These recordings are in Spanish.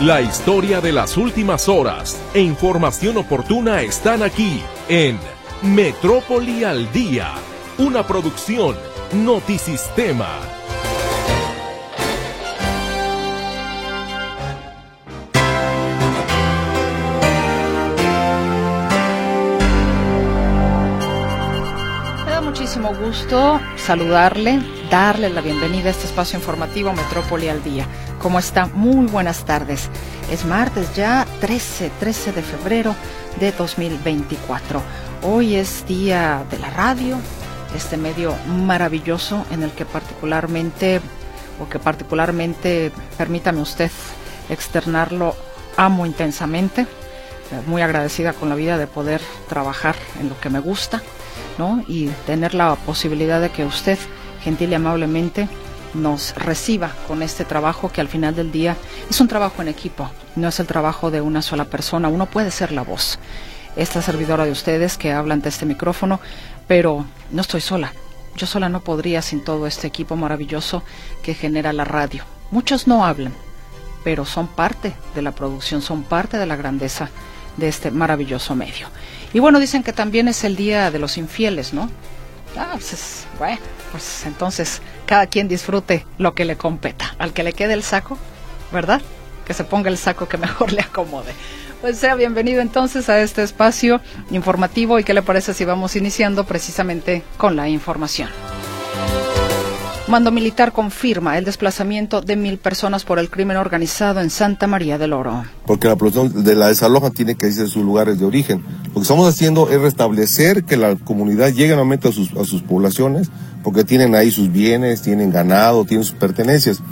La historia de las últimas horas e información oportuna están aquí en Metrópoli al Día, una producción Notisistema. Me da muchísimo gusto saludarle, darle la bienvenida a este espacio informativo Metrópoli al Día. ¿Cómo está? Muy buenas tardes. Es martes ya 13, 13 de febrero de 2024. Hoy es día de la radio, este medio maravilloso en el que particularmente, o que particularmente, permítame usted externarlo, amo intensamente. Muy agradecida con la vida de poder trabajar en lo que me gusta, ¿no? Y tener la posibilidad de que usted, gentil y amablemente, nos reciba con este trabajo que al final del día es un trabajo en equipo, no es el trabajo de una sola persona, uno puede ser la voz. Esta servidora de ustedes que habla ante este micrófono, pero no estoy sola. Yo sola no podría sin todo este equipo maravilloso que genera la radio. Muchos no hablan, pero son parte de la producción, son parte de la grandeza de este maravilloso medio. Y bueno, dicen que también es el día de los infieles, ¿no? Ah, pues, bueno, pues entonces cada quien disfrute lo que le competa. Al que le quede el saco, ¿verdad? Que se ponga el saco que mejor le acomode. Pues sea bienvenido entonces a este espacio informativo y qué le parece si vamos iniciando precisamente con la información. Mando Militar confirma el desplazamiento de mil personas por el crimen organizado en Santa María del Oro. Porque la producción de la desaloja tiene que irse a sus lugares de origen. Lo que estamos haciendo es restablecer que la comunidad llegue nuevamente a sus, a sus poblaciones, porque tienen ahí sus bienes, tienen ganado, tienen sus pertenencias.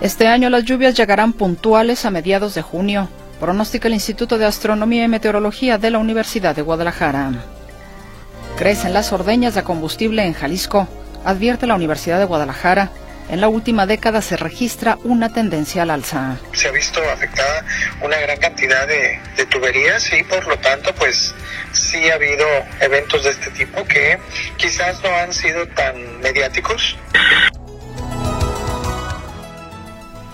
Este año las lluvias llegarán puntuales a mediados de junio, pronostica el Instituto de Astronomía y Meteorología de la Universidad de Guadalajara. Crecen las ordeñas de combustible en Jalisco, advierte la Universidad de Guadalajara. En la última década se registra una tendencia al alza. Se ha visto afectada una gran cantidad de, de tuberías y por lo tanto pues sí ha habido eventos de este tipo que quizás no han sido tan mediáticos.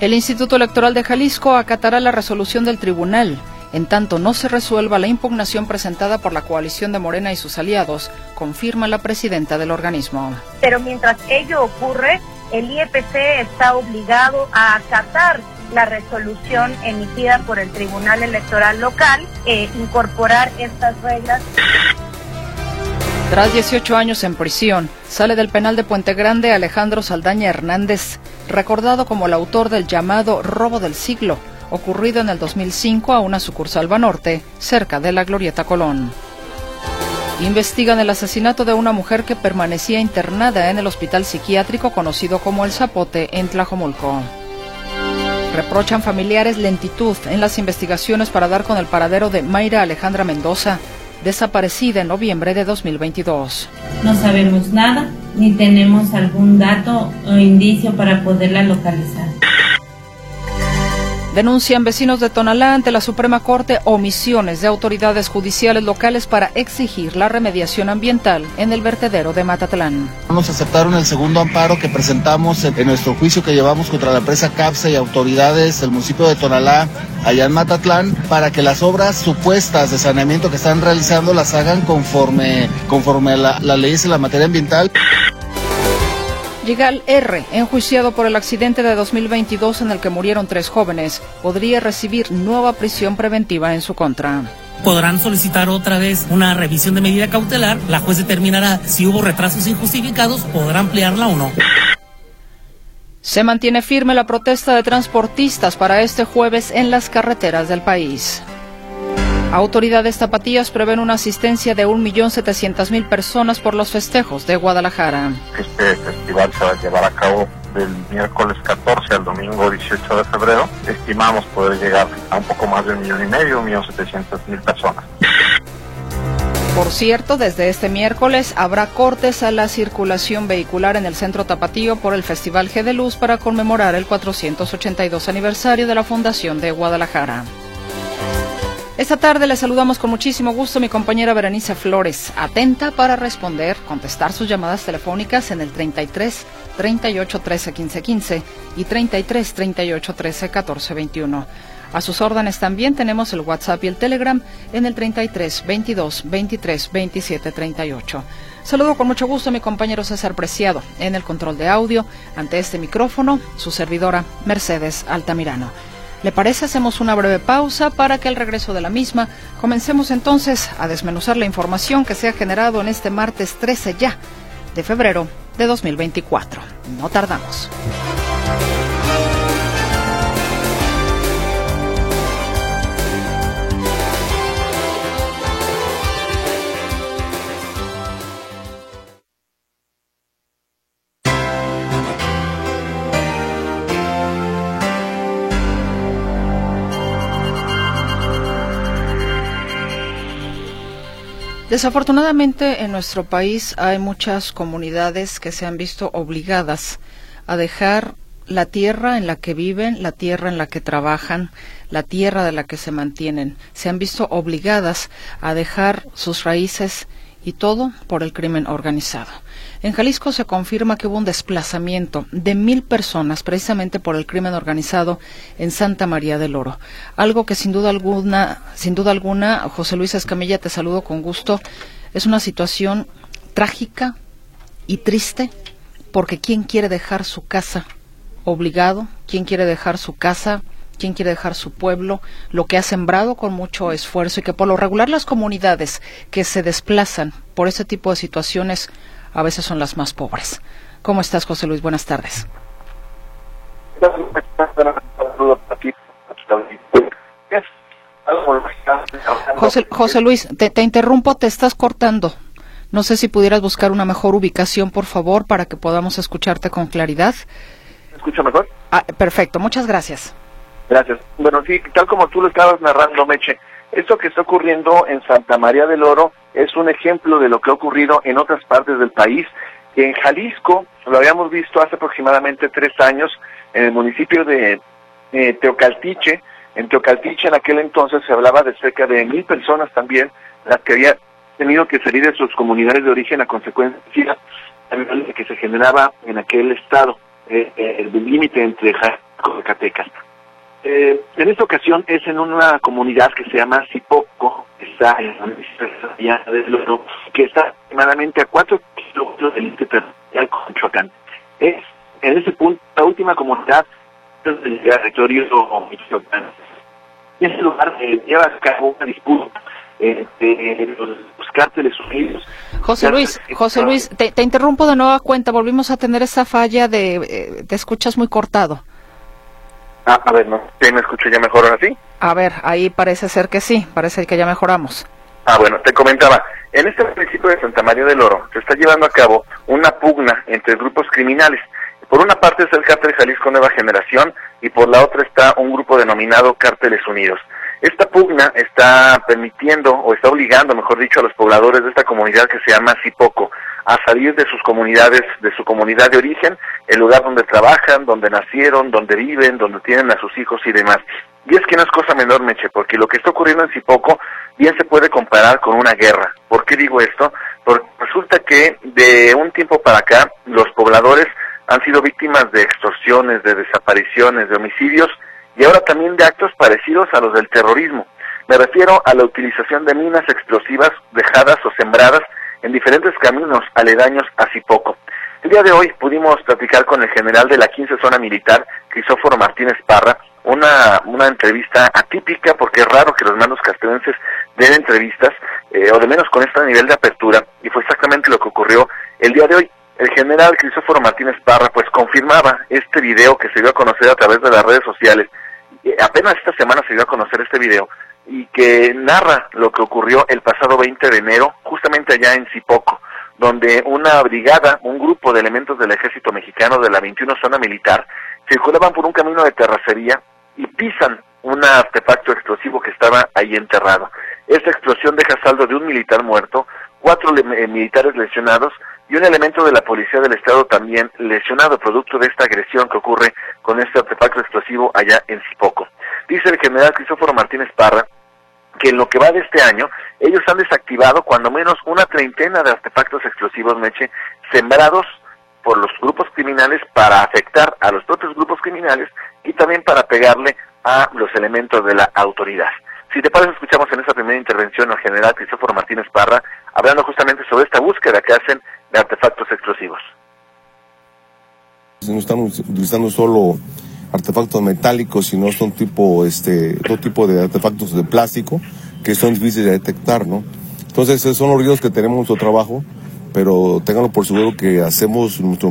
El Instituto Electoral de Jalisco acatará la resolución del tribunal. En tanto no se resuelva la impugnación presentada por la coalición de Morena y sus aliados, confirma la presidenta del organismo. Pero mientras ello ocurre, el IEPC está obligado a acatar la resolución emitida por el Tribunal Electoral Local e incorporar estas reglas. Tras 18 años en prisión, sale del penal de Puente Grande Alejandro Saldaña Hernández, recordado como el autor del llamado robo del siglo, ocurrido en el 2005 a una sucursal Banorte, cerca de la Glorieta Colón. Investigan el asesinato de una mujer que permanecía internada en el hospital psiquiátrico conocido como El Zapote en Tlajomulco. Reprochan familiares lentitud en las investigaciones para dar con el paradero de Mayra Alejandra Mendoza, desaparecida en noviembre de 2022. No sabemos nada ni tenemos algún dato o indicio para poderla localizar. Denuncian vecinos de Tonalá ante la Suprema Corte omisiones de autoridades judiciales locales para exigir la remediación ambiental en el vertedero de Matatlán. Nos aceptaron el segundo amparo que presentamos en nuestro juicio que llevamos contra la empresa CAPSA y autoridades del municipio de Tonalá, allá en Matatlán, para que las obras supuestas de saneamiento que están realizando las hagan conforme, conforme a la, la leyes en la materia ambiental. Yigal R., enjuiciado por el accidente de 2022 en el que murieron tres jóvenes, podría recibir nueva prisión preventiva en su contra. Podrán solicitar otra vez una revisión de medida cautelar. La juez determinará si hubo retrasos injustificados, podrá ampliarla o no. Se mantiene firme la protesta de transportistas para este jueves en las carreteras del país. Autoridades tapatías prevén una asistencia de 1.700.000 personas por los festejos de Guadalajara. Este festival se va a llevar a cabo del miércoles 14 al domingo 18 de febrero. Estimamos poder llegar a un poco más de un millón y medio, un millón setecientos mil personas. Por cierto, desde este miércoles habrá cortes a la circulación vehicular en el centro tapatío por el Festival G de Luz para conmemorar el 482 aniversario de la Fundación de Guadalajara. Esta tarde le saludamos con muchísimo gusto a mi compañera Berenice Flores, atenta para responder, contestar sus llamadas telefónicas en el 33 38 13 15 15 y 33 38 13 14 21. A sus órdenes también tenemos el WhatsApp y el Telegram en el 33 22 23 27 38. Saludo con mucho gusto a mi compañero César Preciado en el control de audio ante este micrófono, su servidora Mercedes Altamirano. ¿Le parece? Hacemos una breve pausa para que al regreso de la misma comencemos entonces a desmenuzar la información que se ha generado en este martes 13 ya de febrero de 2024. No tardamos. Desafortunadamente en nuestro país hay muchas comunidades que se han visto obligadas a dejar la tierra en la que viven, la tierra en la que trabajan, la tierra de la que se mantienen. Se han visto obligadas a dejar sus raíces y todo por el crimen organizado. En Jalisco se confirma que hubo un desplazamiento de mil personas precisamente por el crimen organizado en Santa María del Oro. Algo que sin duda alguna, sin duda alguna, José Luis Escamilla, te saludo con gusto. Es una situación trágica y triste porque ¿quién quiere dejar su casa obligado? ¿Quién quiere dejar su casa? quién quiere dejar su pueblo, lo que ha sembrado con mucho esfuerzo y que por lo regular las comunidades que se desplazan por ese tipo de situaciones a veces son las más pobres. ¿Cómo estás, José Luis? Buenas tardes. José, José Luis, te, te interrumpo, te estás cortando. No sé si pudieras buscar una mejor ubicación, por favor, para que podamos escucharte con claridad. ¿Me escucha mejor? Ah, perfecto, muchas gracias. Gracias. Bueno, sí, tal como tú lo estabas narrando, Meche, esto que está ocurriendo en Santa María del Oro es un ejemplo de lo que ha ocurrido en otras partes del país. En Jalisco, lo habíamos visto hace aproximadamente tres años, en el municipio de eh, Teocaltiche. En Teocaltiche en aquel entonces se hablaba de cerca de mil personas también, las que habían tenido que salir de sus comunidades de origen a consecuencia de que se generaba en aquel estado, eh, eh, el límite entre Jalisco y Zacatecas. Eh, en esta ocasión es en una comunidad que se llama Cipoco, que está en la que está aproximadamente a cuatro kilómetros del límite territorial con Michoacán. Es en ese punto la última comunidad del territorio Michoacán. En ese lugar eh, lleva a cabo una disputa entre los, cárteles unidos. José Luis, José Luis, te, te, interrumpo de nueva cuenta. Volvimos a tener esa falla de eh, te escuchas muy cortado. Ah, a ver, ¿no? ¿Me escucho ya mejor ahora sí? A ver, ahí parece ser que sí, parece que ya mejoramos. Ah, bueno, te comentaba, en este municipio de Santa María del Oro se está llevando a cabo una pugna entre grupos criminales. Por una parte es el Cártel Jalisco Nueva Generación y por la otra está un grupo denominado Cárteles Unidos. Esta pugna está permitiendo o está obligando, mejor dicho, a los pobladores de esta comunidad que se llama Cipoco a salir de sus comunidades, de su comunidad de origen, el lugar donde trabajan, donde nacieron, donde viven, donde tienen a sus hijos y demás. Y es que no es cosa menor, Meche, porque lo que está ocurriendo en Cipoco bien se puede comparar con una guerra. ¿Por qué digo esto? Porque resulta que de un tiempo para acá los pobladores han sido víctimas de extorsiones, de desapariciones, de homicidios y ahora también de actos parecidos a los del terrorismo. Me refiero a la utilización de minas explosivas dejadas o sembradas en diferentes caminos aledaños a Cipoco. El día de hoy pudimos platicar con el general de la 15 Zona Militar, Crisóforo Martínez Parra, una, una entrevista atípica porque es raro que los mandos castrenses den entrevistas, eh, o de menos con este nivel de apertura, y fue exactamente lo que ocurrió el día de hoy. El general Crisóforo Martínez Parra pues confirmaba este video que se dio a conocer a través de las redes sociales. Eh, apenas esta semana se dio a conocer este video y que narra lo que ocurrió el pasado 20 de enero, justamente allá en Cipoco, donde una brigada, un grupo de elementos del ejército mexicano de la 21 zona militar, circulaban por un camino de terracería y pisan un artefacto explosivo que estaba ahí enterrado. Esta explosión deja saldo de un militar muerto, cuatro eh, militares lesionados y un elemento de la policía del estado también lesionado producto de esta agresión que ocurre con este artefacto explosivo allá en Cipoco. Dice el general Cristóforo Martínez Parra en lo que va de este año, ellos han desactivado cuando menos una treintena de artefactos explosivos, Meche, sembrados por los grupos criminales para afectar a los propios grupos criminales y también para pegarle a los elementos de la autoridad. Si te parece, escuchamos en esta primera intervención al general Cristóforo Martínez Parra hablando justamente sobre esta búsqueda que hacen de artefactos explosivos. No estamos utilizando solo artefactos metálicos, sino son tipo, este, otro tipo de artefactos de plástico que son difíciles de detectar, ¿no? Entonces, esos son los riesgos que tenemos en nuestro trabajo, pero ténganlo por seguro que hacemos nuestra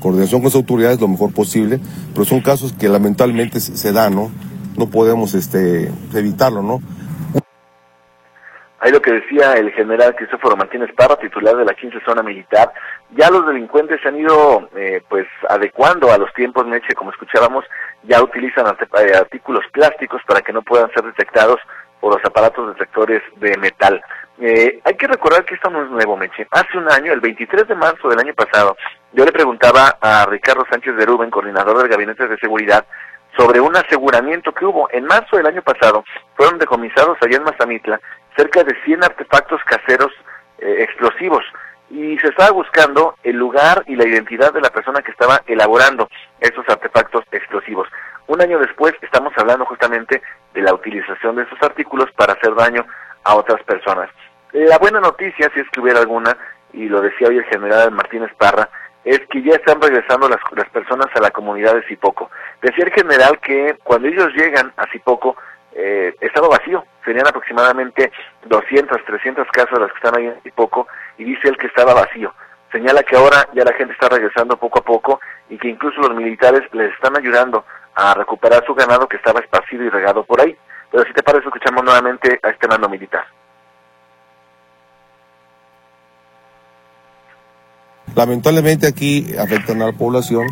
coordinación con las autoridades lo mejor posible, pero son casos que lamentablemente se dan, ¿no? No podemos este, evitarlo, ¿no? Ahí lo que decía el general Cristóforo Martínez Parra, titular de la 15 zona militar, ya los delincuentes se han ido eh, pues adecuando a los tiempos, Meche, como escuchábamos, ya utilizan eh, artículos plásticos para que no puedan ser detectados por los aparatos detectores de metal. Eh, hay que recordar que esto no es nuevo, Meche. Hace un año, el 23 de marzo del año pasado, yo le preguntaba a Ricardo Sánchez de Rubén, coordinador del Gabinete de Seguridad, sobre un aseguramiento que hubo. En marzo del año pasado fueron decomisados allá en Mazamitla cerca de 100 artefactos caseros eh, explosivos y se estaba buscando el lugar y la identidad de la persona que estaba elaborando estos artefactos explosivos. Un año después estamos hablando justamente de la utilización de esos artículos para hacer daño a otras personas. La buena noticia, si es que hubiera alguna, y lo decía hoy el general Martínez Parra, es que ya están regresando las, las personas a la comunidad de Zipoco. Decía el general que cuando ellos llegan a Zipoco, eh, estaba vacío, serían aproximadamente 200, 300 casas las que están ahí en poco, y dice él que estaba vacío. Señala que ahora ya la gente está regresando poco a poco y que incluso los militares les están ayudando a recuperar su ganado que estaba esparcido y regado por ahí. Pero si te parece, escuchamos nuevamente a este mando militar. Lamentablemente aquí afectan a la población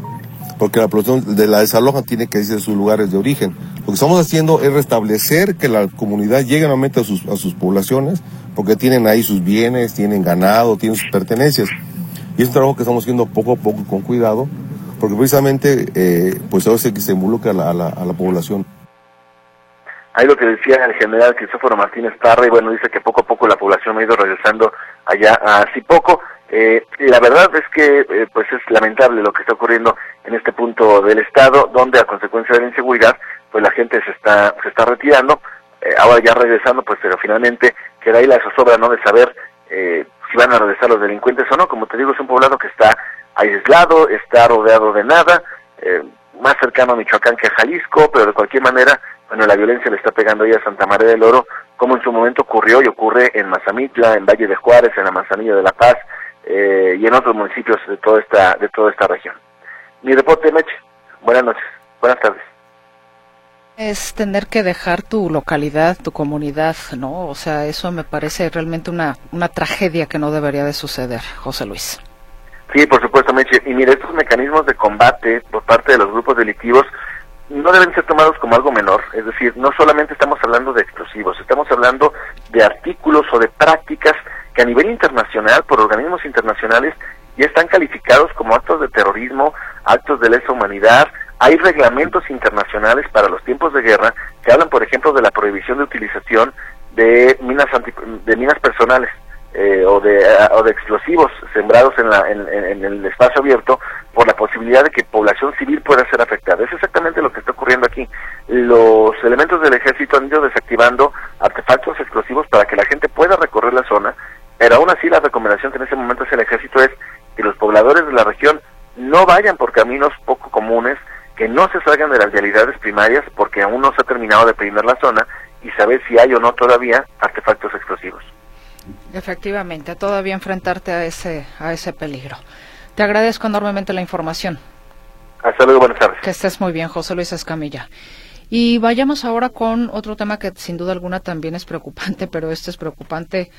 porque la población de la desaloja tiene que irse a sus lugares de origen. Lo que estamos haciendo es restablecer que la comunidad llegue nuevamente a sus, a sus poblaciones, porque tienen ahí sus bienes, tienen ganado, tienen sus pertenencias. Y es un trabajo que estamos haciendo poco a poco con cuidado, porque precisamente eh, pues es que se involucra a la, población. Ahí lo que decía el general Cristóforo Martínez Parra, y bueno, dice que poco a poco la población ha ido regresando allá a poco. Eh, la verdad es que eh, pues es lamentable lo que está ocurriendo en este punto del estado, donde a consecuencia de la inseguridad, pues la gente se está se está retirando. Eh, ahora ya regresando, pues pero finalmente queda ahí la zozobra, ¿no? De saber eh, si van a regresar los delincuentes o no. Como te digo, es un poblado que está aislado, está rodeado de nada, más cercano a Michoacán que a Jalisco, pero de cualquier manera, bueno, la violencia le está pegando ahí a Santa María del Oro, como en su momento ocurrió y ocurre en Mazamitla, en Valle de Juárez, en la Manzanilla de la Paz, eh, y en otros municipios de toda esta de toda esta región. Mi reporte, Meche. Buenas noches. Buenas tardes. Es tener que dejar tu localidad, tu comunidad, ¿no? O sea, eso me parece realmente una, una tragedia que no debería de suceder, José Luis. Sí, por supuesto, Meche. Y mire, estos mecanismos de combate por parte de los grupos delictivos no deben ser tomados como algo menor. Es decir, no solamente estamos hablando de explosivos, estamos hablando de artículos o de prácticas que a nivel internacional, por organismos internacionales, ya están calificados como actos de terrorismo, actos de lesa humanidad. Hay reglamentos internacionales para los tiempos de guerra que hablan, por ejemplo, de la prohibición de utilización de minas de minas personales eh, o de o de explosivos sembrados en, la, en, el espacio abierto por la posibilidad de que población civil pueda ser afectada. Es exactamente lo que está ocurriendo aquí. Los elementos del ejército han ido desactivando artefactos explosivos para que la gente pueda recorrer la zona pero aún así la recomendación que en ese momento hace el ejército es que los pobladores de la región no vayan por caminos poco comunes, que no se salgan de las realidades primarias porque aún no se ha terminado de primar la zona y saber si hay o no todavía artefactos explosivos. Efectivamente, todavía enfrentarte a ese, a ese peligro. Te agradezco enormemente la información. Hasta luego, buenas tardes. Que estés muy bien, José Luis Escamilla. Y vayamos ahora con otro tema que sin duda alguna también es preocupante, pero este es preocupante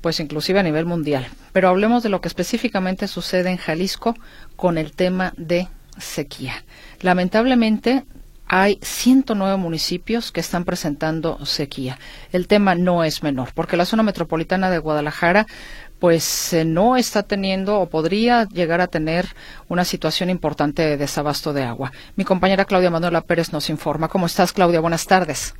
pues inclusive a nivel mundial. Pero hablemos de lo que específicamente sucede en Jalisco con el tema de sequía. Lamentablemente hay 109 municipios que están presentando sequía. El tema no es menor, porque la zona metropolitana de Guadalajara pues eh, no está teniendo o podría llegar a tener una situación importante de desabasto de agua. Mi compañera Claudia Manuela Pérez nos informa. ¿Cómo estás, Claudia? Buenas tardes.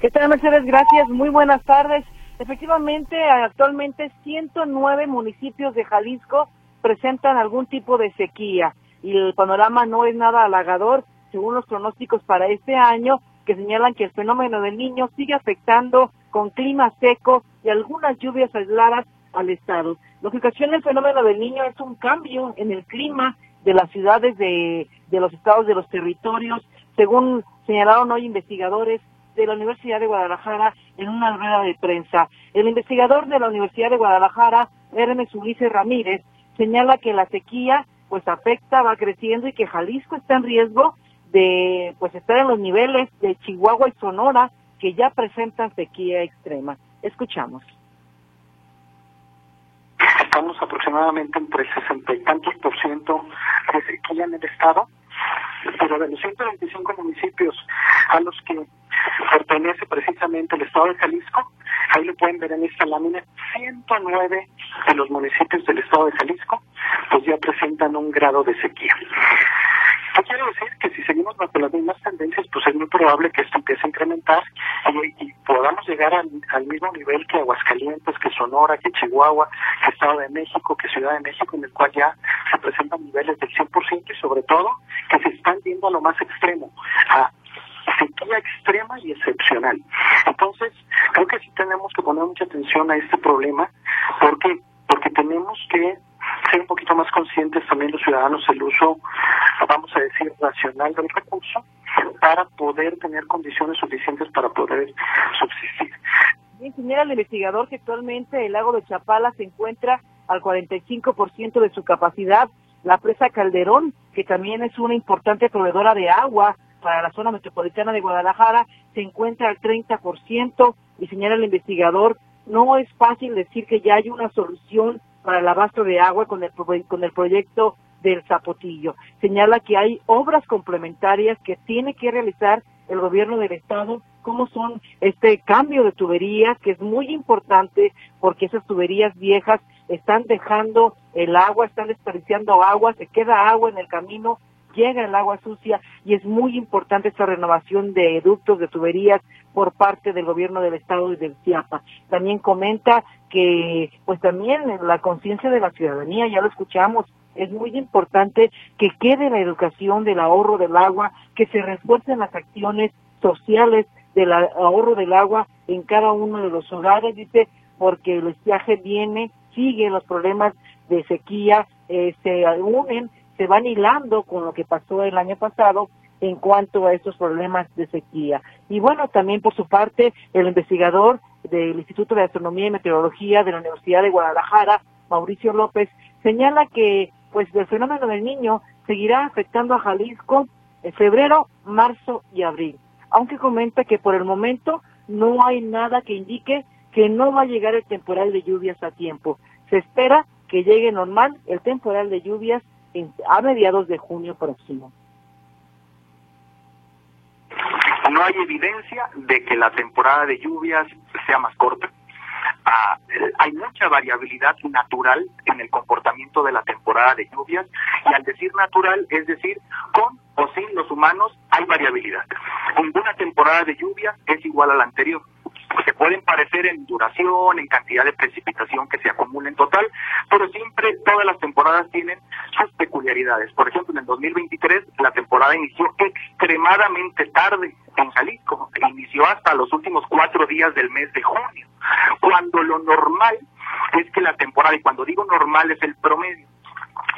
¿Qué tal, Mercedes? Gracias. Muy buenas tardes. Efectivamente, actualmente 109 municipios de Jalisco presentan algún tipo de sequía y el panorama no es nada halagador según los pronósticos para este año que señalan que el fenómeno del niño sigue afectando con clima seco y algunas lluvias aisladas al estado. Lo que ocasiona el fenómeno del niño es un cambio en el clima de las ciudades de, de los estados, de los territorios, según señalaron hoy investigadores de la Universidad de Guadalajara en una rueda de prensa. El investigador de la Universidad de Guadalajara, Hermes Ulises Ramírez, señala que la sequía pues afecta, va creciendo y que Jalisco está en riesgo de pues estar en los niveles de Chihuahua y Sonora que ya presentan sequía extrema. Escuchamos. Estamos aproximadamente entre 60 y tantos por ciento de sequía en el estado, pero de los 125 municipios a los que pertenece precisamente el estado de Jalisco, ahí lo pueden ver en esta lámina, 109 de los municipios del estado de Jalisco pues ya presentan un grado de sequía. Esto quiere decir que si seguimos bajo las mismas tendencias, pues es muy probable que esto empiece a incrementar y, podamos llegar al, mismo nivel que Aguascalientes, que Sonora, que Chihuahua, que Estado de México, que Ciudad de México, en el cual ya se presentan niveles del 100% y sobre todo que se están viendo a lo más extremo, a sequía extrema y excepcional. Entonces, creo que sí tenemos que poner mucha atención a este problema porque porque tenemos que ser un poquito más conscientes también los ciudadanos el uso, vamos a decir, racional del recurso para poder tener condiciones suficientes para poder subsistir. Bien, señala el investigador que actualmente el lago de Chapala se encuentra al 45% de su capacidad. La presa Calderón, que también es una importante proveedora de agua para la zona metropolitana de Guadalajara, se encuentra al 30% y señala el investigador, no es fácil decir que ya hay una solución para el abasto de agua con el, con el proyecto del Zapotillo. Señala que hay obras complementarias que tiene que realizar el gobierno del estado, como son este cambio de tuberías, que es muy importante porque esas tuberías viejas están dejando el agua, están desperdiciando agua, se queda agua en el camino, llega el agua sucia y es muy importante esta renovación de ductos, de tuberías por parte del gobierno del estado y del Chiapas. También comenta que pues también la conciencia de la ciudadanía, ya lo escuchamos, es muy importante que quede la educación del ahorro del agua, que se refuercen las acciones sociales del ahorro del agua en cada uno de los hogares, dice, porque el estiaje viene, sigue los problemas de sequía, eh, se unen, se van hilando con lo que pasó el año pasado en cuanto a estos problemas de sequía. Y bueno, también por su parte, el investigador del Instituto de Astronomía y Meteorología de la Universidad de Guadalajara, Mauricio López, señala que pues el fenómeno del niño seguirá afectando a Jalisco en febrero, marzo y abril, aunque comenta que por el momento no hay nada que indique que no va a llegar el temporal de lluvias a tiempo. Se espera que llegue normal el temporal de lluvias a mediados de junio próximo no hay evidencia de que la temporada de lluvias sea más corta. Ah, hay mucha variabilidad natural en el comportamiento de la temporada de lluvias y al decir natural es decir con o sin los humanos hay variabilidad. Ninguna temporada de lluvia es igual a la anterior se pueden parecer en duración, en cantidad de precipitación que se acumula en total, pero siempre todas las temporadas tienen sus peculiaridades. Por ejemplo, en el 2023 la temporada inició extremadamente tarde en Jalisco, inició hasta los últimos cuatro días del mes de junio, cuando lo normal es que la temporada, y cuando digo normal es el promedio,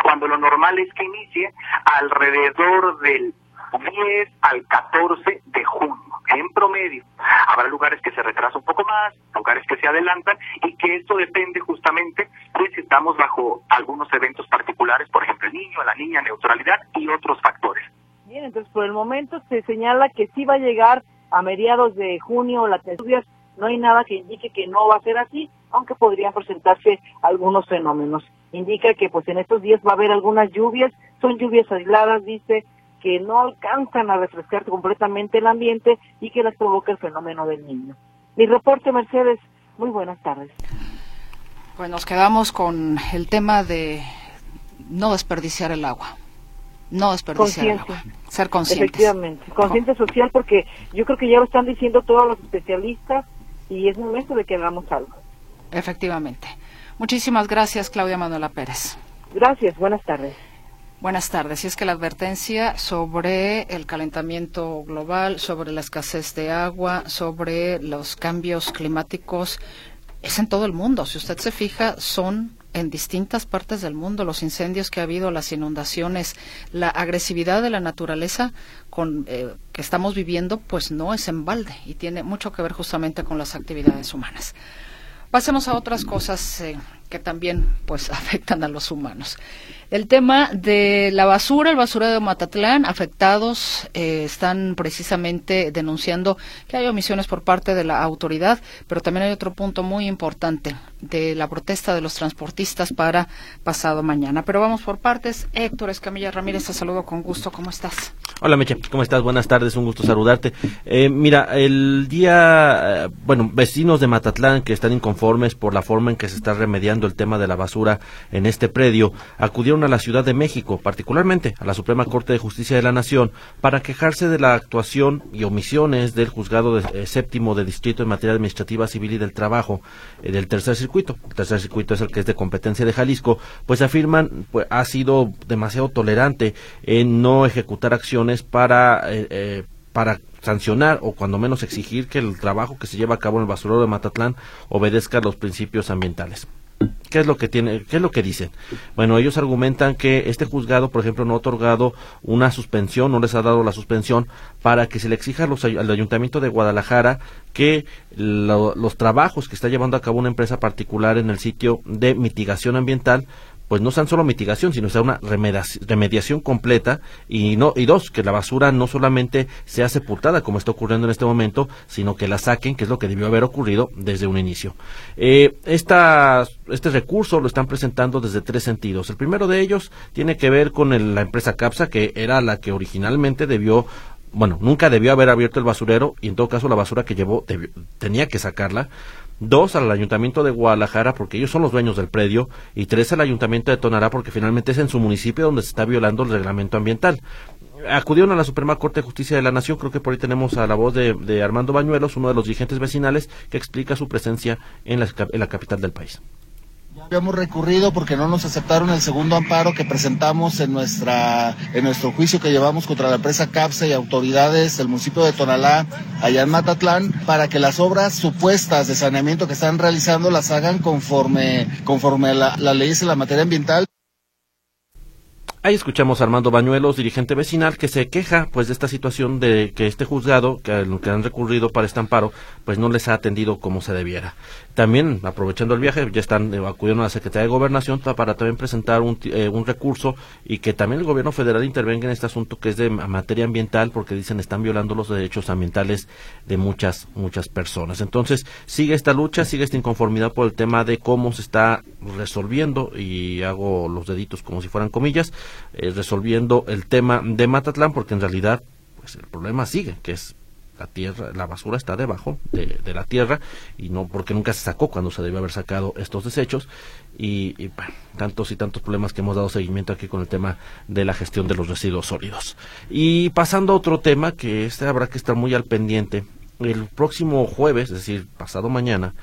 cuando lo normal es que inicie alrededor del 10 al 14 de junio, en promedio. Habrá lugares que se retrasan un poco más, lugares que se adelantan, y que esto depende justamente de si estamos bajo algunos eventos particulares, por ejemplo, el niño, la niña, neutralidad y otros factores. Bien, entonces por el momento se señala que sí va a llegar a mediados de junio la lluvias, no hay nada que indique que no va a ser así, aunque podrían presentarse algunos fenómenos. Indica que pues en estos días va a haber algunas lluvias, son lluvias aisladas, dice, que no alcanzan a refrescar completamente el ambiente y que las provoca el fenómeno del niño. Mi reporte, Mercedes, muy buenas tardes. Pues nos quedamos con el tema de no desperdiciar el agua. No desperdiciar el agua. Ser conscientes. Efectivamente. Conciencia social porque yo creo que ya lo están diciendo todos los especialistas y es momento de que hagamos algo. Efectivamente. Muchísimas gracias, Claudia Manuela Pérez. Gracias, buenas tardes. Buenas tardes. Y es que la advertencia sobre el calentamiento global, sobre la escasez de agua, sobre los cambios climáticos, es en todo el mundo. Si usted se fija, son en distintas partes del mundo los incendios que ha habido, las inundaciones, la agresividad de la naturaleza con, eh, que estamos viviendo, pues no es en balde y tiene mucho que ver justamente con las actividades humanas. Pasemos a otras cosas eh, que también pues afectan a los humanos. El tema de la basura, el basurero de Matatlán, afectados eh, están precisamente denunciando que hay omisiones por parte de la autoridad, pero también hay otro punto muy importante de la protesta de los transportistas para pasado mañana. Pero vamos por partes. Héctor Escamilla Ramírez, te saludo con gusto. ¿Cómo estás? Hola Meche, ¿cómo estás? Buenas tardes, un gusto saludarte. Eh, mira, el día, eh, bueno, vecinos de Matatlán que están inconformes por la forma en que se está remediando el tema de la basura en este predio, acudieron a la Ciudad de México, particularmente a la Suprema Corte de Justicia de la Nación, para quejarse de la actuación y omisiones del juzgado eh, séptimo de distrito en materia administrativa civil y del trabajo eh, del tercer circuito. El tercer circuito es el que es de competencia de Jalisco, pues afirman pues ha sido demasiado tolerante en no ejecutar acciones para eh, para sancionar o cuando menos exigir que el trabajo que se lleva a cabo en el basurero de Matatlán obedezca a los principios ambientales. ¿Qué es lo que tiene, qué es lo que dicen? Bueno, ellos argumentan que este juzgado, por ejemplo, no ha otorgado una suspensión, no les ha dado la suspensión para que se le exija al Ayuntamiento de Guadalajara que los trabajos que está llevando a cabo una empresa particular en el sitio de mitigación ambiental pues no sean solo mitigación, sino sea una remediación completa y no y dos que la basura no solamente sea sepultada como está ocurriendo en este momento, sino que la saquen, que es lo que debió haber ocurrido desde un inicio. Eh, este recurso lo están presentando desde tres sentidos. El primero de ellos tiene que ver con la empresa Capsa, que era la que originalmente debió bueno, nunca debió haber abierto el basurero y en todo caso la basura que llevó tenía que sacarla dos al Ayuntamiento de Guadalajara porque ellos son los dueños del predio y tres al Ayuntamiento de Tonará porque finalmente es en su municipio donde se está violando el reglamento ambiental. Acudieron a la Suprema Corte de Justicia de la Nación, creo que por ahí tenemos a la voz de, Armando Bañuelos, uno de los dirigentes vecinales, que explica su presencia en la capital del país. Habíamos recurrido porque no nos aceptaron el segundo amparo que presentamos en nuestra en nuestro juicio que llevamos contra la empresa CAPSA y autoridades del municipio de Tonalá, allá en Matatlán, para que las obras supuestas de saneamiento que están realizando las hagan conforme conforme la, la ley de la materia ambiental. Ahí escuchamos a Armando Bañuelos, dirigente vecinal, que se queja pues de esta situación de que este juzgado, que, que han recurrido para este amparo, pues no les ha atendido como se debiera. También, aprovechando el viaje, ya están eh, acudiendo a la Secretaría de Gobernación para también presentar un, eh, un, recurso y que también el gobierno federal intervenga en este asunto que es de materia ambiental, porque dicen están violando los derechos ambientales de muchas, muchas personas. Entonces, sigue esta lucha, sigue esta inconformidad por el tema de cómo se está resolviendo, y hago los deditos como si fueran comillas, eh, resolviendo el tema de Matatlán, porque en realidad pues el problema sigue, que es la tierra, la basura está debajo de, la tierra y no porque nunca se sacó cuando se debió haber sacado estos desechos y, tantos y tantos problemas que hemos dado seguimiento aquí con el tema de la gestión de los residuos sólidos. Y pasando a otro tema que este habrá que estar muy al pendiente, el próximo jueves, es decir, pasado mañana,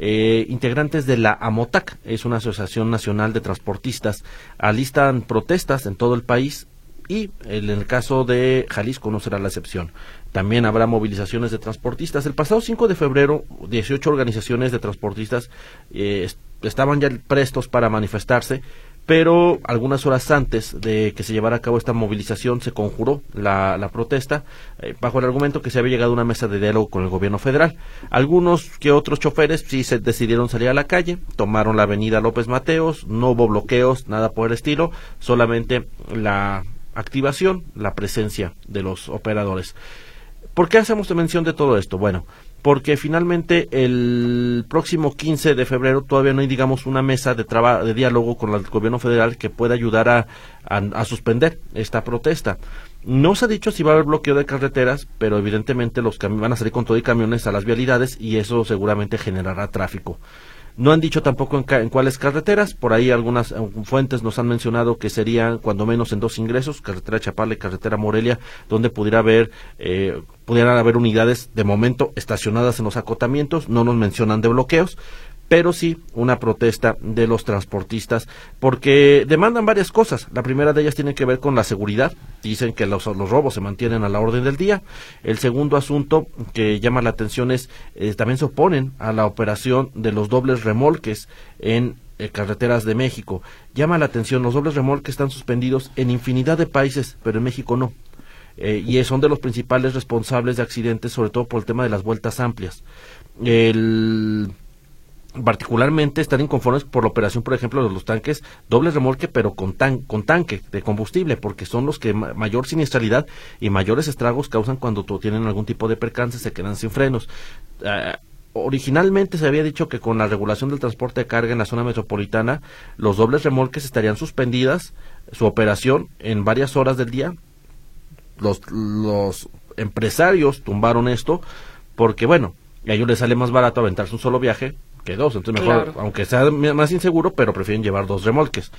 eh, integrantes de la AMOTAC, es una asociación nacional de transportistas, alistan protestas en todo el país y en el caso de Jalisco no será la excepción. También habrá movilizaciones de transportistas. El pasado 5 de febrero, 18 organizaciones de transportistas eh, estaban ya prestos para manifestarse, pero algunas horas antes de que se llevara a cabo esta movilización se conjuró la, protesta eh, bajo el argumento que se había llegado a una mesa de diálogo con el gobierno federal. Algunos que otros choferes sí se decidieron salir a la calle, tomaron la avenida López Mateos, no hubo bloqueos, nada por el estilo, solamente la activación, la presencia de los operadores. ¿Por qué hacemos mención de todo esto? Bueno, porque finalmente el próximo 15 de febrero todavía no hay, digamos, una mesa de, de diálogo con el gobierno federal que pueda ayudar a, a, suspender esta protesta. No se ha dicho si va a haber bloqueo de carreteras, pero evidentemente los van a salir con todo y camiones a las vialidades y eso seguramente generará tráfico. No han dicho tampoco en, cuáles carreteras, por ahí algunas eh, fuentes nos han mencionado que serían cuando menos en dos ingresos, carretera Chapala y carretera Morelia, donde pudiera haber, eh, pudieran haber unidades de momento estacionadas en los acotamientos, no nos mencionan de bloqueos, pero sí una protesta de los transportistas porque demandan varias cosas. La primera de ellas tiene que ver con la seguridad. Dicen que los, robos se mantienen a la orden del día. El segundo asunto que llama la atención es eh, también se oponen a la operación de los dobles remolques en eh, carreteras de México. Llama la atención, los dobles remolques están suspendidos en infinidad de países, pero en México no. Eh, y son de los principales responsables de accidentes, sobre todo por el tema de las vueltas amplias. El particularmente están inconformes por la operación, por ejemplo, de los tanques doble remolque, pero con, tan, con tanque de combustible, porque son los que mayor siniestralidad y mayores estragos causan cuando tienen algún tipo de percance, se quedan sin frenos. Ah, originalmente se había dicho que con la regulación del transporte de carga en la zona metropolitana, los dobles remolques estarían suspendidas su operación en varias horas del día. Los, los empresarios tumbaron esto porque, bueno, a ellos les sale más barato aventarse un solo viaje que dos. Entonces, mejor, aunque sea más inseguro, pero prefieren llevar dos remolques.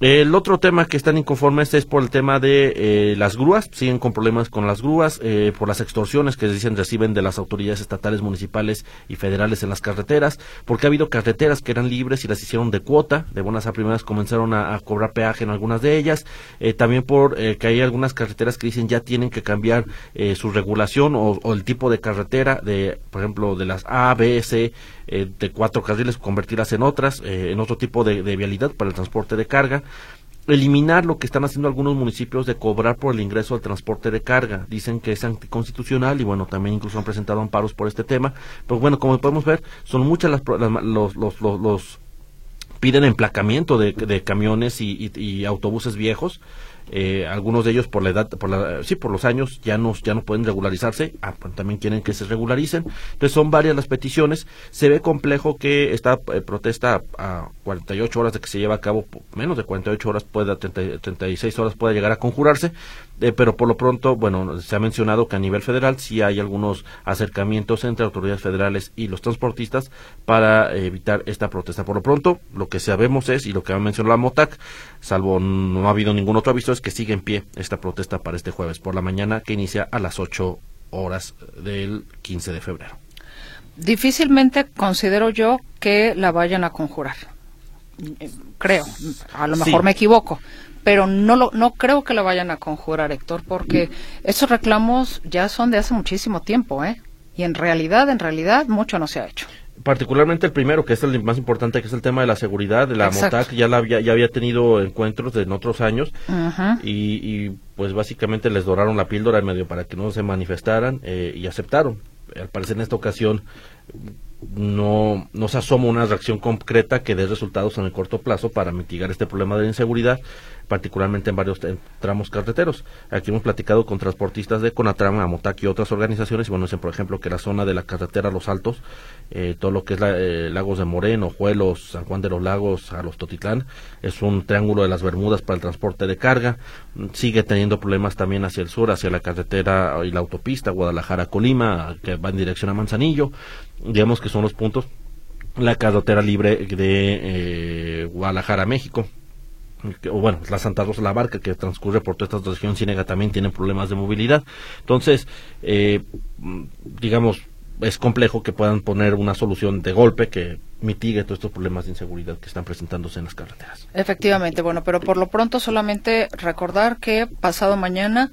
El otro tema que están inconformes es por el tema de eh, las grúas. Siguen con problemas con las grúas, eh, por las extorsiones que dicen reciben de las autoridades estatales, municipales y federales en las carreteras, porque ha habido carreteras que eran libres y las hicieron de cuota. De buenas a primeras comenzaron a, cobrar peaje en algunas de ellas. Eh, también por que hay algunas carreteras que dicen ya tienen que cambiar su regulación o, o, el tipo de carretera, de por ejemplo, de las A, B, C eh, de cuatro carriles, convertirlas en otras, eh, en otro tipo de, vialidad para el transporte de carga eliminar lo que están haciendo algunos municipios de cobrar por el ingreso al transporte de carga. Dicen que es anticonstitucional y bueno, también incluso han presentado amparos por este tema. Pero bueno, como podemos ver, son muchas las, los, los, los, piden emplacamiento de camiones y autobuses viejos eh, algunos de ellos por la edad, por la, sí, por los años ya no, ya no pueden regularizarse, ah, pues también quieren que se regularicen. Entonces son varias las peticiones. Se ve complejo que esta eh, protesta a 48 horas de que se lleva a cabo, menos de 48 horas, pueda, 36 horas pueda llegar a conjurarse, eh, pero por lo pronto, bueno, se ha mencionado que a nivel federal sí hay algunos acercamientos entre autoridades federales y los transportistas para evitar esta protesta. Por lo pronto, lo que sabemos es, y lo que ha mencionado la MOTAC, salvo no ha habido ningún otro aviso, es que sigue en pie esta protesta para este jueves por la mañana que inicia a las 8 horas del 15 de febrero. Difícilmente considero yo que la vayan a conjurar. Creo, a lo mejor me equivoco, pero no lo, no creo que la vayan a conjurar, Héctor, porque esos reclamos ya son de hace muchísimo tiempo, ¿eh? Y en realidad, en realidad, mucho no se ha hecho particularmente el primero, que es el más importante, que es el tema de la seguridad. de La MOTAC ya, la había, ya había tenido encuentros en otros años y, pues básicamente les doraron la píldora en medio para que no se manifestaran eh, y aceptaron. Al parecer en esta ocasión no, no se asoma una reacción concreta que dé resultados en el corto plazo para mitigar este problema de inseguridad particularmente en varios tramos carreteros. Aquí hemos platicado con transportistas de Conatrama, Amotac y otras organizaciones, y bueno, dicen, por ejemplo, que la zona de la carretera Los Altos, eh, todo lo que es la, eh, Lagos de Moreno, Juelos, San Juan de los Lagos, a los Totitlán, es un triángulo de las Bermudas para el transporte de carga. Sigue teniendo problemas también hacia el sur, hacia la carretera y la autopista Guadalajara-Colima, que va en dirección a Manzanillo. Digamos que son los puntos la carretera libre de eh, Guadalajara, México o bueno, la Santa Rosa la Barca que transcurre por toda esta región ciénega también tiene problemas de movilidad. Entonces, eh, digamos, es complejo que puedan poner una solución de golpe que mitigue todos estos problemas de inseguridad que están presentándose en las carreteras. Efectivamente, bueno, pero por lo pronto solamente recordar que pasado mañana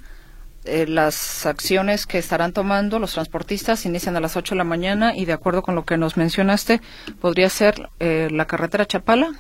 eh, las acciones que estarán tomando los transportistas inician a las 8 de la mañana y de acuerdo con lo que nos mencionaste, podría ser eh, la carretera Chapala,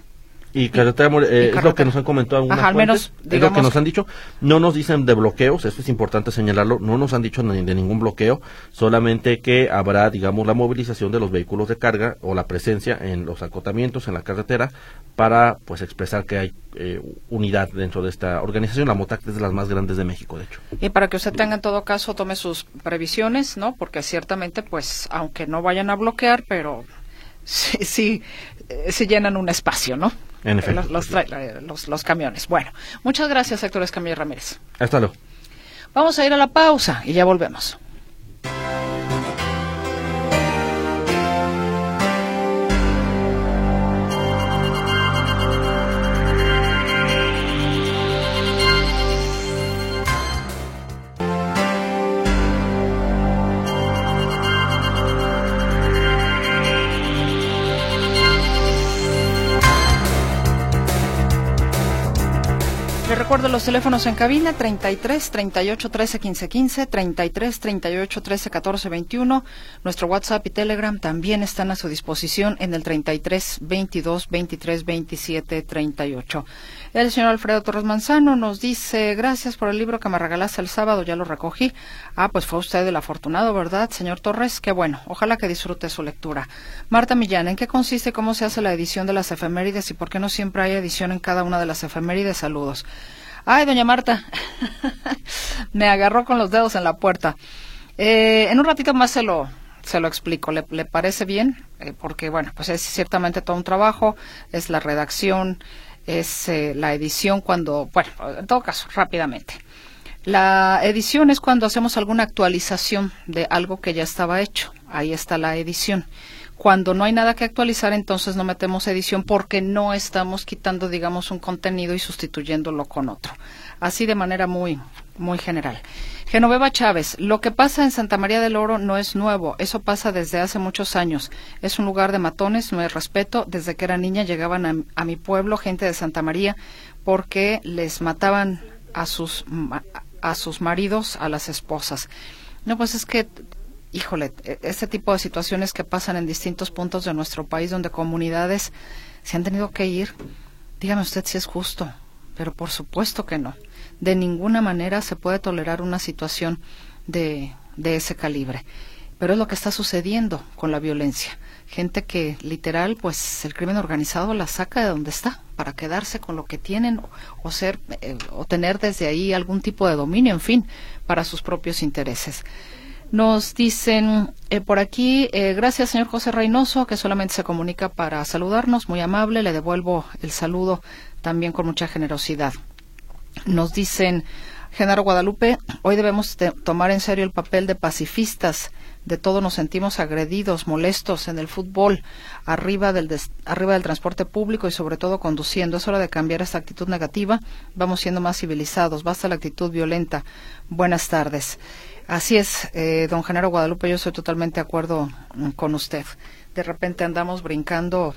y carretera, eh, es lo que nos han comentado algunas al menos, es lo que nos han dicho. No nos dicen de bloqueos, esto es importante señalarlo, no nos han dicho de ningún bloqueo, solamente que habrá, digamos, la movilización de los vehículos de carga o la presencia en los acotamientos en la carretera para, pues, expresar que hay eh, unidad dentro de esta organización. La MOTAC es de las más grandes de México, de hecho. Y para que usted tenga en todo caso, tome sus previsiones, ¿no? Porque ciertamente, pues, aunque no vayan a bloquear, pero sí, sí, eh, se llenan un espacio, ¿no? En efecto. Eh, los, los, camiones. Bueno, muchas gracias, Héctor Escamilla Ramírez. Hasta luego. Vamos a ir a la pausa y ya volvemos. Recuerdo los teléfonos en cabina 33 38 13 15 15, 33 38 13 14 21. Nuestro WhatsApp y Telegram también están a su disposición en el 33 22 23 27 38. El señor Alfredo Torres Manzano nos dice, gracias por el libro que me regalaste el sábado, ya lo recogí. Ah, pues fue usted el afortunado, ¿verdad, señor Torres? Qué bueno, ojalá que disfrute su lectura. Marta Millán, ¿en qué consiste, cómo se hace la edición de las efemérides y por qué no siempre hay edición en cada una de las efemérides? Saludos. Ay, doña Marta, me agarró con los dedos en la puerta. Eh, en un ratito más se lo, se lo explico. ¿Le, parece bien? Eh, porque, bueno, pues es ciertamente todo un trabajo, es la redacción, es eh, la edición cuando, bueno, en todo caso, rápidamente. La edición es cuando hacemos alguna actualización de algo que ya estaba hecho. Ahí está la edición. Cuando no hay nada que actualizar, entonces no metemos edición porque no estamos quitando, digamos, un contenido y sustituyéndolo con otro. Así de manera muy, muy general. Genoveva Chávez, lo que pasa en Santa María del Oro no es nuevo, eso pasa desde hace muchos años. Es un lugar de matones, no hay respeto. Desde que era niña llegaban a, mi pueblo gente de Santa María porque les mataban a sus, a sus maridos, a las esposas. No, pues es que, híjole, este tipo de situaciones que pasan en distintos puntos de nuestro país donde comunidades se han tenido que ir, dígame usted si es justo, pero por supuesto que no de ninguna manera se puede tolerar una situación de, de ese calibre. Pero es lo que está sucediendo con la violencia. Gente que literal, pues el crimen organizado la saca de donde está para quedarse con lo que tienen o ser eh, o tener desde ahí algún tipo de dominio, en fin, para sus propios intereses. Nos dicen eh, por aquí, eh, gracias señor José Reynoso, que solamente se comunica para saludarnos, muy amable, le devuelvo el saludo también con mucha generosidad. Nos dicen, Genaro Guadalupe, hoy debemos tomar en serio el papel de pacifistas. De todo nos sentimos agredidos, molestos en el fútbol, arriba del, arriba del transporte público y sobre todo conduciendo. Es hora de cambiar esta actitud negativa. Vamos siendo más civilizados. Basta la actitud violenta. Buenas tardes. Así es, eh, don Genaro Guadalupe, yo estoy totalmente de acuerdo mm, con usted. De repente andamos brincando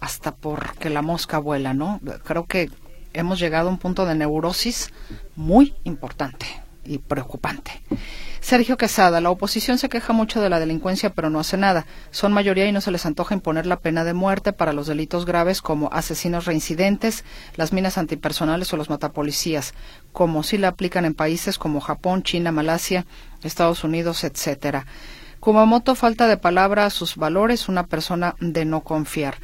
hasta porque la mosca vuela, ¿no? Creo que hemos llegado a un punto de neurosis muy importante y preocupante. Sergio Quesada, la oposición se queja mucho de la delincuencia, pero no hace nada. Son mayoría y no se les antoja imponer la pena de muerte para los delitos graves como asesinos reincidentes, las minas antipersonales o los matapolicías, como si la aplican en países como Japón, China, Malasia, Estados Unidos, etcétera. Kumamoto, falta de palabra a sus valores, una persona de no confiar.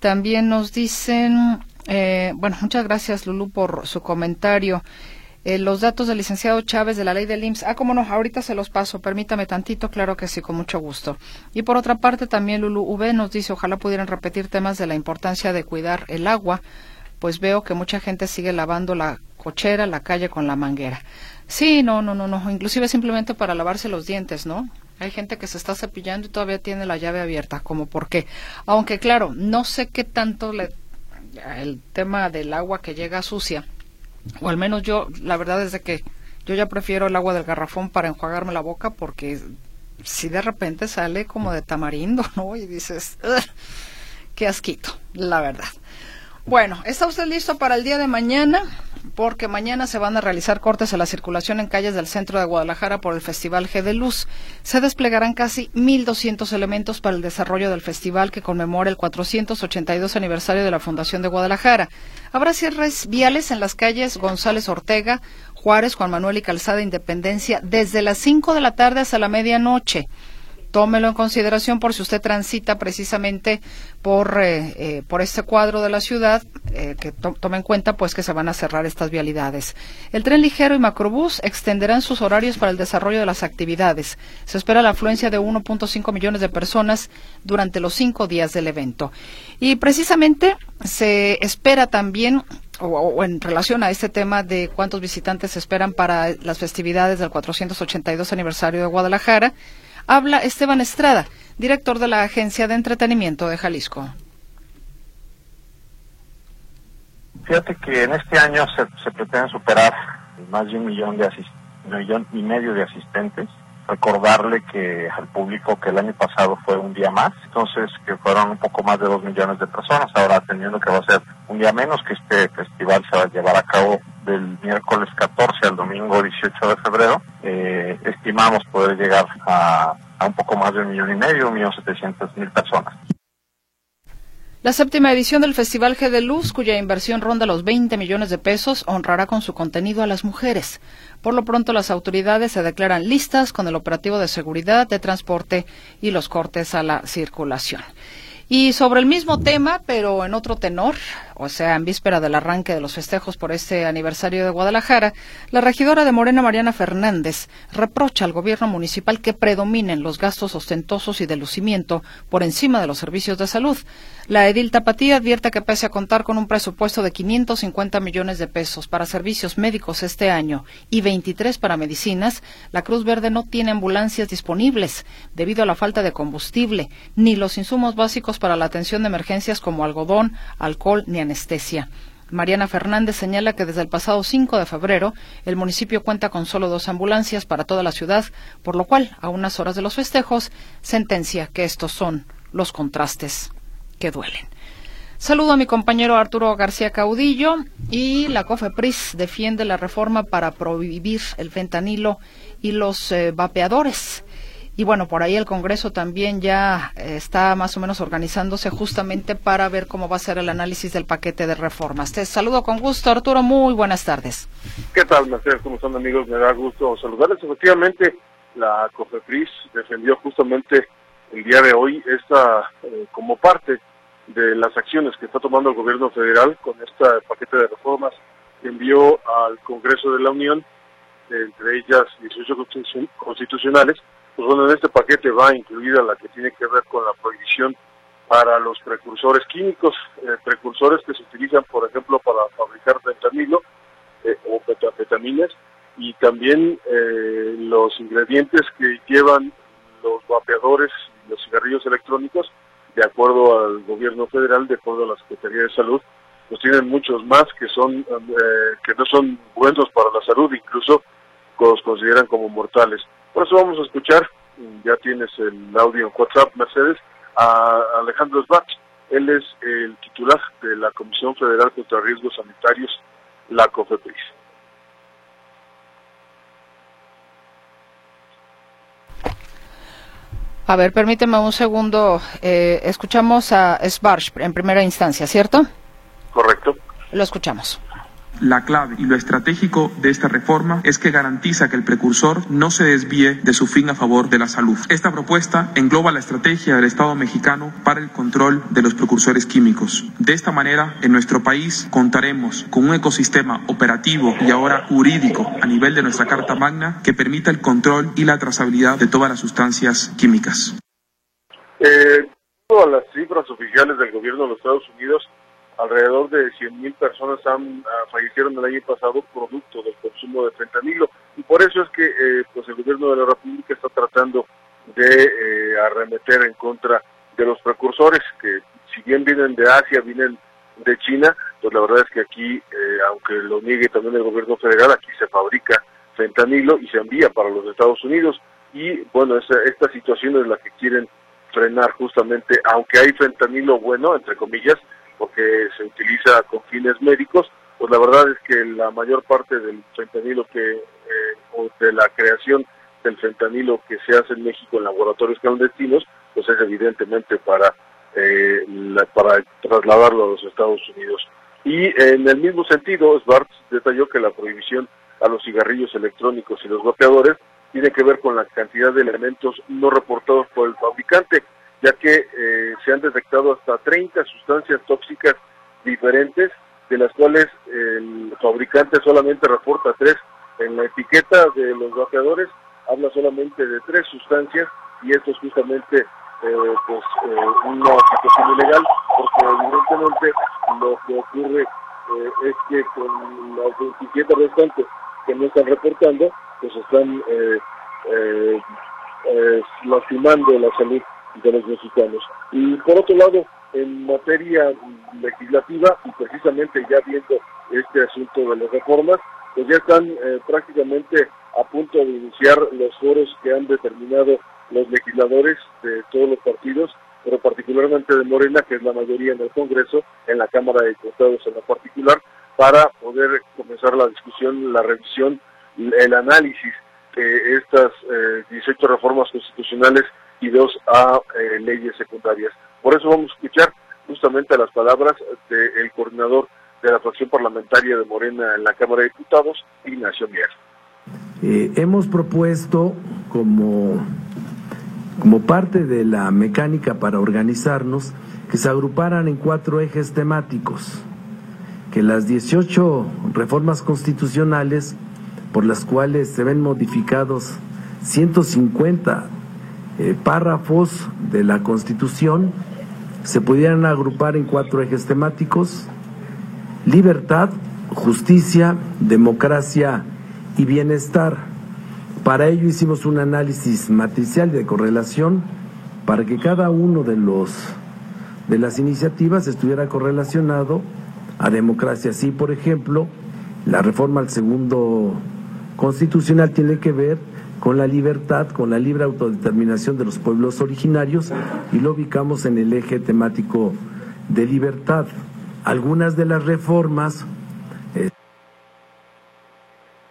También nos dicen eh, bueno, muchas gracias, Lulu, por su comentario. Eh, los datos del licenciado Chávez de la ley del IMSS. Ah, cómo no, ahorita se los paso. Permítame tantito, claro que sí, con mucho gusto. Y por otra parte, también Lulu V nos dice, ojalá pudieran repetir temas de la importancia de cuidar el agua, pues veo que mucha gente sigue lavando la cochera, la calle con la manguera. Sí, no, no, no, no, inclusive simplemente para lavarse los dientes, ¿no? Hay gente que se está cepillando y todavía tiene la llave abierta, como por qué. Aunque claro, no sé qué tanto le el tema del agua que llega sucia, o al menos yo, la verdad es que yo ya prefiero el agua del garrafón para enjuagarme la boca porque si de repente sale como de tamarindo, ¿no? Y dices, qué asquito, la verdad. Bueno, ¿está usted listo para el día de mañana? Porque mañana se van a realizar cortes a la circulación en calles del centro de Guadalajara por el Festival G de Luz. Se desplegarán casi 1.200 elementos para el desarrollo del festival que conmemora el 482 aniversario de la Fundación de Guadalajara. Habrá cierres viales en las calles González Ortega, Juárez, Juan Manuel y Calzada Independencia desde las 5 de la tarde hasta la medianoche tómelo en consideración por si usted transita precisamente por, eh, eh, por este cuadro de la ciudad, eh, que tome en cuenta pues que se van a cerrar estas vialidades. El tren ligero y macrobús extenderán sus horarios para el desarrollo de las actividades. Se espera la afluencia de 1.5 millones de personas durante los cinco días del evento. Y precisamente se espera también o, en relación a este tema de cuántos visitantes se esperan para las festividades del 482 aniversario de Guadalajara, Habla Esteban Estrada, director de la Agencia de Entretenimiento de Jalisco. Fíjate que en este año se, pretende superar más de un millón de millón y medio de asistentes recordarle que al público que el año pasado fue un día más, entonces que fueron un poco más de dos millones de personas, ahora teniendo que va a ser un día menos, que este festival se va a llevar a cabo del miércoles 14 al domingo 18 de febrero, eh, estimamos poder llegar a, a un poco más de un millón y medio, un millón setecientos mil personas. La séptima edición del Festival G de Luz, cuya inversión ronda los 20 millones de pesos, honrará con su contenido a las mujeres. Por lo pronto, las autoridades se declaran listas con el operativo de seguridad, de transporte y los cortes a la circulación. Y sobre el mismo tema, pero en otro tenor, o sea, en víspera del arranque de los festejos por este aniversario de Guadalajara, la regidora de Morena, Mariana Fernández, reprocha al gobierno municipal que predominen los gastos ostentosos y de lucimiento por encima de los servicios de salud. La edil Tapatía advierte que pese a contar con un presupuesto de 550 millones de pesos para servicios médicos este año y 23 para medicinas, la Cruz Verde no tiene ambulancias disponibles debido a la falta de combustible ni los insumos básicos para la atención de emergencias como algodón, alcohol ni anestesia. Mariana Fernández señala que desde el pasado 5 de febrero el municipio cuenta con solo dos ambulancias para toda la ciudad, por lo cual, a unas horas de los festejos, sentencia que estos son los contrastes que duelen. Saludo a mi compañero Arturo García Caudillo y la COFEPRIS defiende la reforma para prohibir el fentanilo y los eh, vapeadores. Y bueno, por ahí el Congreso también ya eh, está más o menos organizándose justamente para ver cómo va a ser el análisis del paquete de reformas. Te saludo con gusto, Arturo. Muy buenas tardes. ¿Qué tal, Mercedes? ¿Cómo están, amigos? Me da gusto saludarles. Efectivamente, la COFEPRIS defendió justamente el día de hoy esta eh, como parte de las acciones que está tomando el gobierno federal con este paquete de reformas que envió al Congreso de la Unión, entre ellas 18 constitucionales, pues bueno, en este paquete va incluida la que tiene que ver con la prohibición para los precursores químicos, eh, precursores que se utilizan, por ejemplo, para fabricar fentanilo eh, o petafetaminas, y también eh, los ingredientes que llevan los vapeadores y los cigarrillos electrónicos, de acuerdo al gobierno federal, de acuerdo a la Secretaría de Salud, pues tienen muchos más que son eh, que no son buenos para la salud, incluso los consideran como mortales. Por eso vamos a escuchar, ya tienes el audio en WhatsApp, Mercedes, a Alejandro Sbach. Él es el titular de la Comisión Federal contra Riesgos Sanitarios, la COFEPRIS. A ver, permíteme un segundo. Eh, escuchamos a Sbarch en primera instancia, ¿cierto? Correcto. Lo escuchamos. La clave y lo estratégico de esta reforma es que garantiza que el precursor no se desvíe de su fin a favor de la salud. Esta propuesta engloba la estrategia del Estado mexicano para el control de los precursores químicos. De esta manera, en nuestro país contaremos con un ecosistema operativo y ahora jurídico a nivel de nuestra Carta Magna que permita el control y la trazabilidad de todas las sustancias químicas. Eh, todas las cifras oficiales del gobierno de los Estados Unidos alrededor de 100.000 personas han ah, fallecieron el año pasado producto del consumo de fentanilo. Y por eso es que eh, pues el gobierno de la República está tratando de eh, arremeter en contra de los precursores que si bien vienen de Asia, vienen de China, pues la verdad es que aquí, eh, aunque lo niegue también el gobierno federal, aquí se fabrica fentanilo y se envía para los Estados Unidos. Y bueno, esta, esta situación es la que quieren frenar justamente, aunque hay fentanilo bueno, entre comillas, porque se utiliza con fines médicos, pues la verdad es que la mayor parte del fentanilo que, eh, o de la creación del fentanilo que se hace en México en laboratorios clandestinos, pues es evidentemente para, eh, para trasladarlo a los Estados Unidos. Y en el mismo sentido, Svarts detalló que la prohibición a los cigarrillos electrónicos y los vapeadores tiene que ver con la cantidad de elementos no reportados por el fabricante, ya que eh, se han detectado hasta 30 sustancias tóxicas diferentes, de las cuales el fabricante solamente reporta tres. En la etiqueta de los vapeadores habla solamente de tres sustancias y esto es justamente eh, pues eh, una situación ilegal porque evidentemente lo que ocurre es que con las 27 restantes que no están reportando pues están lastimando la salud de los mexicanos. Y por otro lado, en materia legislativa, y precisamente ya viendo este asunto de las reformas, pues ya están eh, prácticamente a punto de iniciar los foros que han determinado los legisladores de todos los partidos, pero particularmente de Morena, que es la mayoría en el Congreso, en la Cámara de Diputados en la particular, para poder comenzar la discusión, la revisión, el análisis de estas 18 eh, reformas constitucionales y dos a eh, leyes secundarias. Por eso vamos a escuchar justamente las palabras del coordinador de la fracción parlamentaria de Morena en la Cámara de Diputados, Ignacio Mier. Eh, hemos propuesto como, como parte de la mecánica para organizarnos que se agruparan en cuatro ejes temáticos, que las 18 reformas constitucionales por las cuales se ven modificados 150 eh, párrafos de la Constitución se pudieran agrupar en cuatro ejes temáticos, libertad, justicia, democracia y bienestar. Para ello hicimos un análisis matricial de correlación para que cada uno de los de las iniciativas estuviera correlacionado a democracia. Así, por ejemplo, la reforma al segundo constitucional tiene que ver con la libertad, con la libre autodeterminación de los pueblos originarios y lo ubicamos en el eje temático de libertad. Algunas de las reformas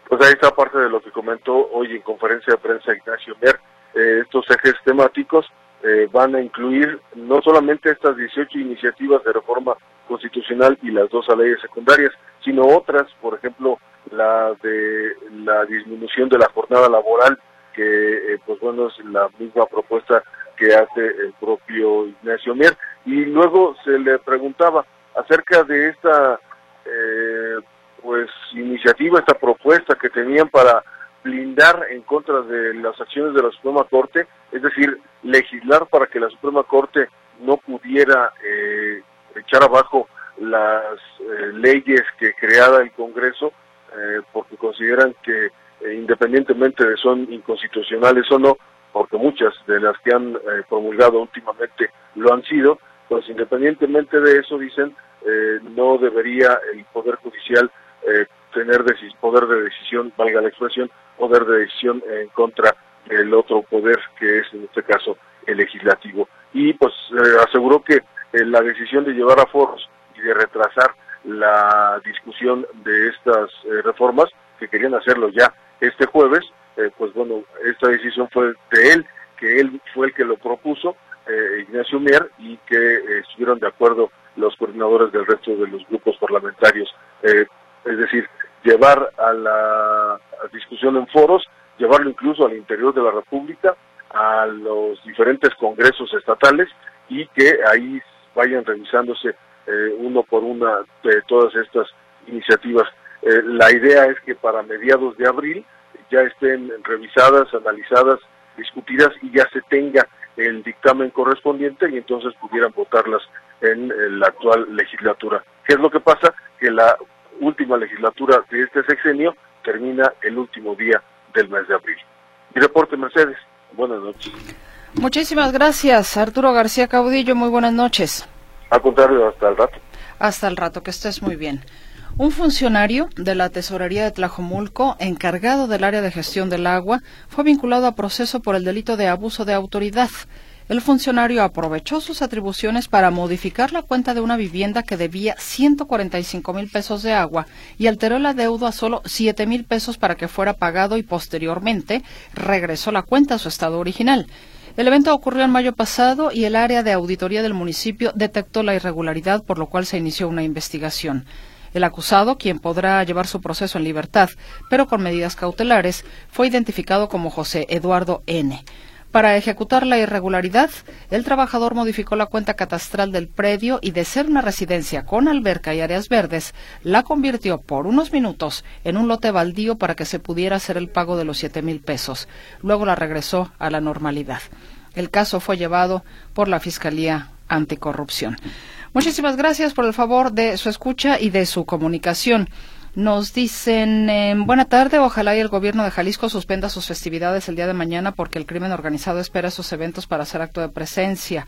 pues ahí está parte de lo que comentó hoy en conferencia de prensa Ignacio Mer. Eh, estos ejes temáticos eh, van a incluir no solamente estas 18 iniciativas de reforma constitucional y las dos leyes secundarias, sino otras, por ejemplo, la de la disminución de la jornada laboral, que eh, pues bueno es la misma propuesta que hace el propio Ignacio Mier. Y luego se le preguntaba acerca de esta eh, pues iniciativa, esta propuesta que tenían para blindar en contra de las acciones de la Suprema Corte, es decir, legislar para que la Suprema Corte no pudiera eh, echar abajo las eh, leyes que creara el Congreso, eh, porque consideran que independientemente de son inconstitucionales o no, porque muchas de las que han promulgado últimamente lo han sido, pues independientemente de eso dicen no debería el Poder Judicial eh, tener poder de decisión, valga la expresión, poder de decisión en contra del otro poder que es en este caso el legislativo. Y pues eh, aseguró que eh, la decisión de llevar a foros y de retrasar la discusión de estas reformas, que querían hacerlo ya este jueves, pues bueno, esta decisión fue de él, que él fue el que lo propuso, Ignacio Mier, y que estuvieron de acuerdo los coordinadores del resto de los grupos parlamentarios. Es decir, llevar a la discusión en foros, llevarlo incluso al interior de la República, a los diferentes congresos estatales y que ahí vayan revisándose eh, uno por una de todas estas iniciativas. Eh, la idea es que para mediados de abril ya estén revisadas, analizadas, discutidas y ya se tenga el dictamen correspondiente y entonces pudieran votarlas en la actual legislatura. ¿Qué es lo que pasa? Que la última legislatura de este sexenio termina el último día del mes de abril. Mi reporte, Mercedes. Buenas noches. Muchísimas gracias, Arturo García Caudillo. Muy buenas noches. Al contrario, hasta el rato. Hasta el rato, que estés muy bien. Un funcionario de la Tesorería de Tlajomulco, encargado del área de gestión del agua, fue vinculado a proceso por el delito de abuso de autoridad. El funcionario aprovechó sus atribuciones para modificar la cuenta de una vivienda que debía 145 mil pesos de agua y alteró la deuda a solo 7 mil pesos para que fuera pagado y posteriormente regresó la cuenta a su estado original. El evento ocurrió en mayo pasado y el área de auditoría del municipio detectó la irregularidad, por lo cual se inició una investigación. El acusado, quien podrá llevar su proceso en libertad, pero con medidas cautelares, fue identificado como José Eduardo N. Para ejecutar la irregularidad, el trabajador modificó la cuenta catastral del predio y de ser una residencia con alberca y áreas verdes, la convirtió por unos minutos en un lote baldío para que se pudiera hacer el pago de los siete mil pesos. Luego la regresó a la normalidad. El caso fue llevado por la Fiscalía Anticorrupción. Muchísimas gracias por el favor de su escucha y de su comunicación. Nos dicen, eh, buena tarde, ojalá y el gobierno de Jalisco suspenda sus festividades el día de mañana porque el crimen organizado espera esos eventos para hacer acto de presencia.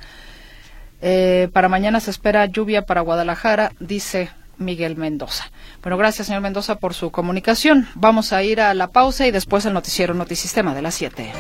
Eh, para mañana se espera lluvia para Guadalajara, dice Miguel Mendoza. Bueno, gracias, señor Mendoza, por su comunicación. Vamos a ir a la pausa y después al noticiero Notisistema de las 7.